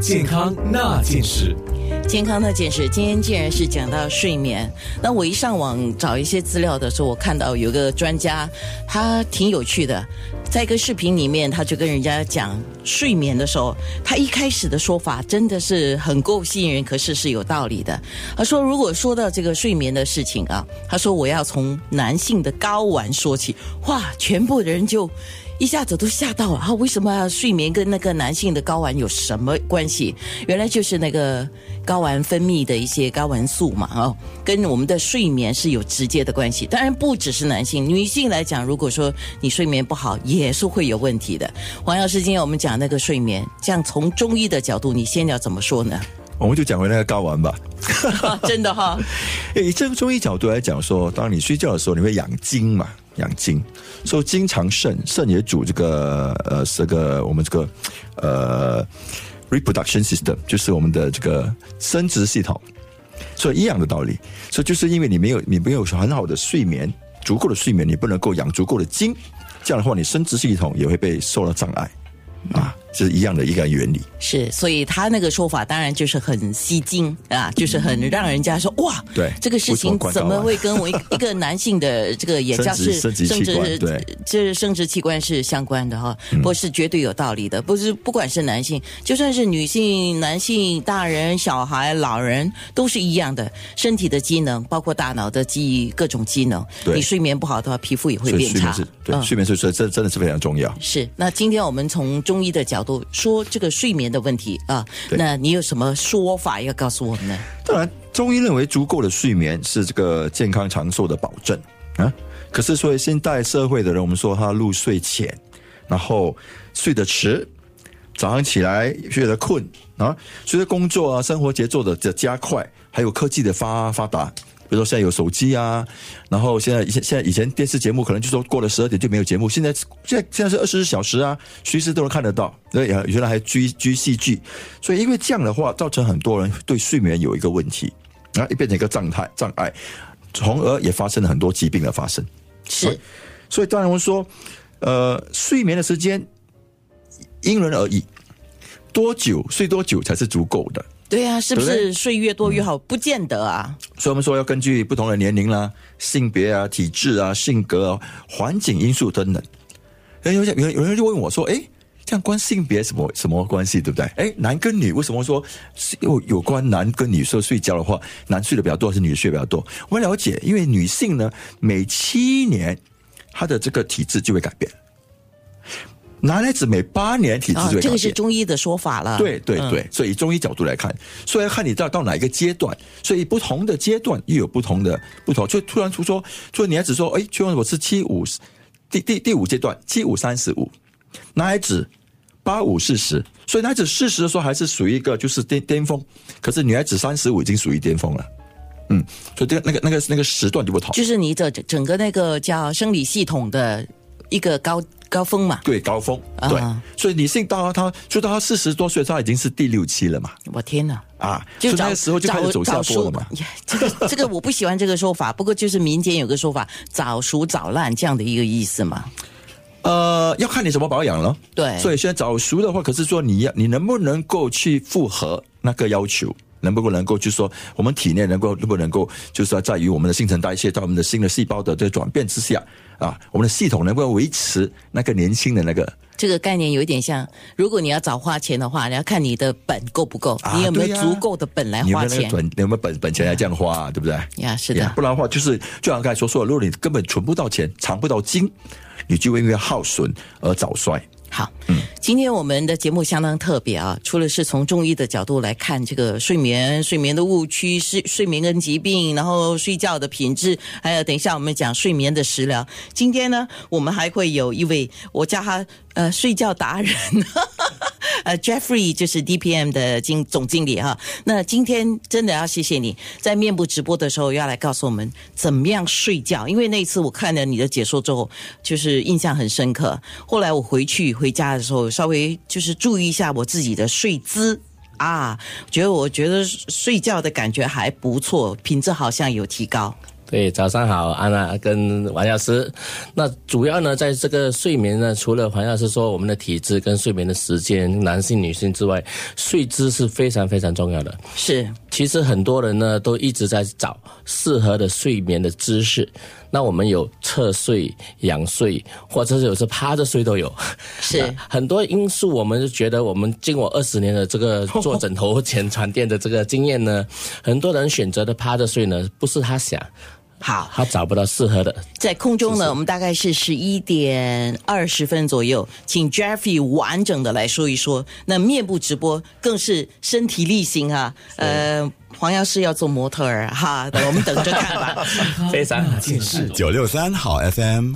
健康那件事。健康那件事，今天既然是讲到睡眠，那我一上网找一些资料的时候，我看到有个专家，他挺有趣的，在一个视频里面，他就跟人家讲睡眠的时候，他一开始的说法真的是很够吸引人，可是是有道理的。他说，如果说到这个睡眠的事情啊，他说我要从男性的睾丸说起，哇，全部人就。一下子都吓到了啊！为什么睡眠跟那个男性的睾丸有什么关系？原来就是那个睾丸分泌的一些睾丸素嘛，哦，跟我们的睡眠是有直接的关系。当然不只是男性，女性来讲，如果说你睡眠不好，也是会有问题的。黄药师，今天我们讲那个睡眠，这样从中医的角度，你先要怎么说呢？我们就讲回那个睾丸吧。真的哈，以这个中医角度来讲，说当你睡觉的时候，你会养精嘛？养精，所以经常肾，肾也主这个呃，这个我们这个呃，reproduction system，就是我们的这个生殖系统，所以一样的道理。所以就是因为你没有你没有很好的睡眠，足够的睡眠，你不能够养足够的精，这样的话，你生殖系统也会被受到障碍啊。是一样的一个原理，是，所以他那个说法当然就是很吸睛啊，就是很让人家说哇，对，这个事情怎么会跟我一 一个男性的这个也叫 是生殖器官，对，就是生殖器官是相关的哈，不是绝对有道理的，不是不管是男性，就算是女性、男性、大人、小孩、老人都是一样的，身体的机能，包括大脑的记忆各种机能，你睡眠不好的话，皮肤也会变差，对，睡眠是这真的是非常重要。是，那今天我们从中医的角。角度说这个睡眠的问题啊，那你有什么说法要告诉我们呢？当然，中医认为足够的睡眠是这个健康长寿的保证啊。可是，所以现代社会的人，我们说他入睡浅，然后睡得迟，早上起来睡得困啊。随着工作啊、生活节奏的的加快，还有科技的发发达。比如说现在有手机啊，然后现在以前现在以前电视节目可能就说过了十二点就没有节目，现在现在现在是二十四小时啊，随时都能看得到。对，原来还追追戏剧，所以因为这样的话，造成很多人对睡眠有一个问题，然后变成一个障碍障碍，从而也发生了很多疾病的发生。是，所以当然我们说，呃，睡眠的时间因人而异，多久睡多久才是足够的。对啊，是不是睡越多越好？不见得啊。所以我们说要根据不同的年龄啦、性别啊、体质啊、性格、啊、环境因素等等。有有有有人就问我说：“哎，这样关性别什么什么关系？对不对？哎，男跟女为什么说有有关男跟女说睡觉的话，男睡的比较多，还是女睡比较多？我了解，因为女性呢，每七年她的这个体质就会改变。”男孩子每八年体质就会这个是中医的说法了。对对对，所以中医角度来看，所以要看你到到哪一个阶段，所以不同的阶段又有不同的不同。就突然出说，说女孩子说，哎，请问我是七五第第第五阶段，七五三十五，男孩子八五四十，所以男孩子四十的时候还是属于一个就是巅巅峰，可是女孩子三十五已经属于巅峰了。嗯，所以这个那个那个那个时段就不同。就是你的整个那个叫生理系统的一个高。高峰嘛，对高峰，对，所以女性到她就到她四十多岁，她已经是第六期了嘛。我天哪！啊，就那个时候就开始走下坡了嘛。这个这个我不喜欢这个说法，不过就是民间有个说法，早熟早烂这样的一个意思嘛。呃，要看你怎么保养了。对，所以现在早熟的话，可是说你要你能不能够去符合那个要求？能不能够，就是说，我们体内能够能不能够，就是说，在于我们的新陈代谢，在我们的新的细胞的这个转变之下，啊，我们的系统能够维持那个年轻的那个。这个概念有一点像，如果你要早花钱的话，你要看你的本够不够，你有没有足够的本来花钱，有没有本本钱来这样花，对不对？呀，是的。不然的话，就是就像刚才所说的，如果你根本存不到钱，藏不到金，你就会因为耗损而早衰。好，嗯，今天我们的节目相当特别啊，除了是从中医的角度来看这个睡眠、睡眠的误区、睡睡眠跟疾病，然后睡觉的品质，还有等一下我们讲睡眠的食疗。今天呢，我们还会有一位，我叫他。呃，睡觉达人，呃，Jeffrey 就是 DPM 的经总经理哈。那今天真的要谢谢你在面部直播的时候要来告诉我们怎么样睡觉，因为那次我看了你的解说之后，就是印象很深刻。后来我回去回家的时候，稍微就是注意一下我自己的睡姿啊，觉得我觉得睡觉的感觉还不错，品质好像有提高。对，早上好，安娜跟王药师。那主要呢，在这个睡眠呢，除了黄药师说我们的体质跟睡眠的时间，男性、女性之外，睡姿是非常非常重要的。是，其实很多人呢都一直在找适合的睡眠的姿势。那我们有侧睡、仰睡，或者是有时趴着睡都有。是 很多因素，我们就觉得我们经过二十年的这个做枕头 前床垫的这个经验呢，很多人选择的趴着睡呢，不是他想。好，他找不到适合的。在空中呢，我们大概是十一点二十分左右，请 Jeffrey 完整的来说一说。那面部直播更是身体力行啊！呃，黄药师要做模特儿哈，我们等着看吧。非常近视九六三好 FM。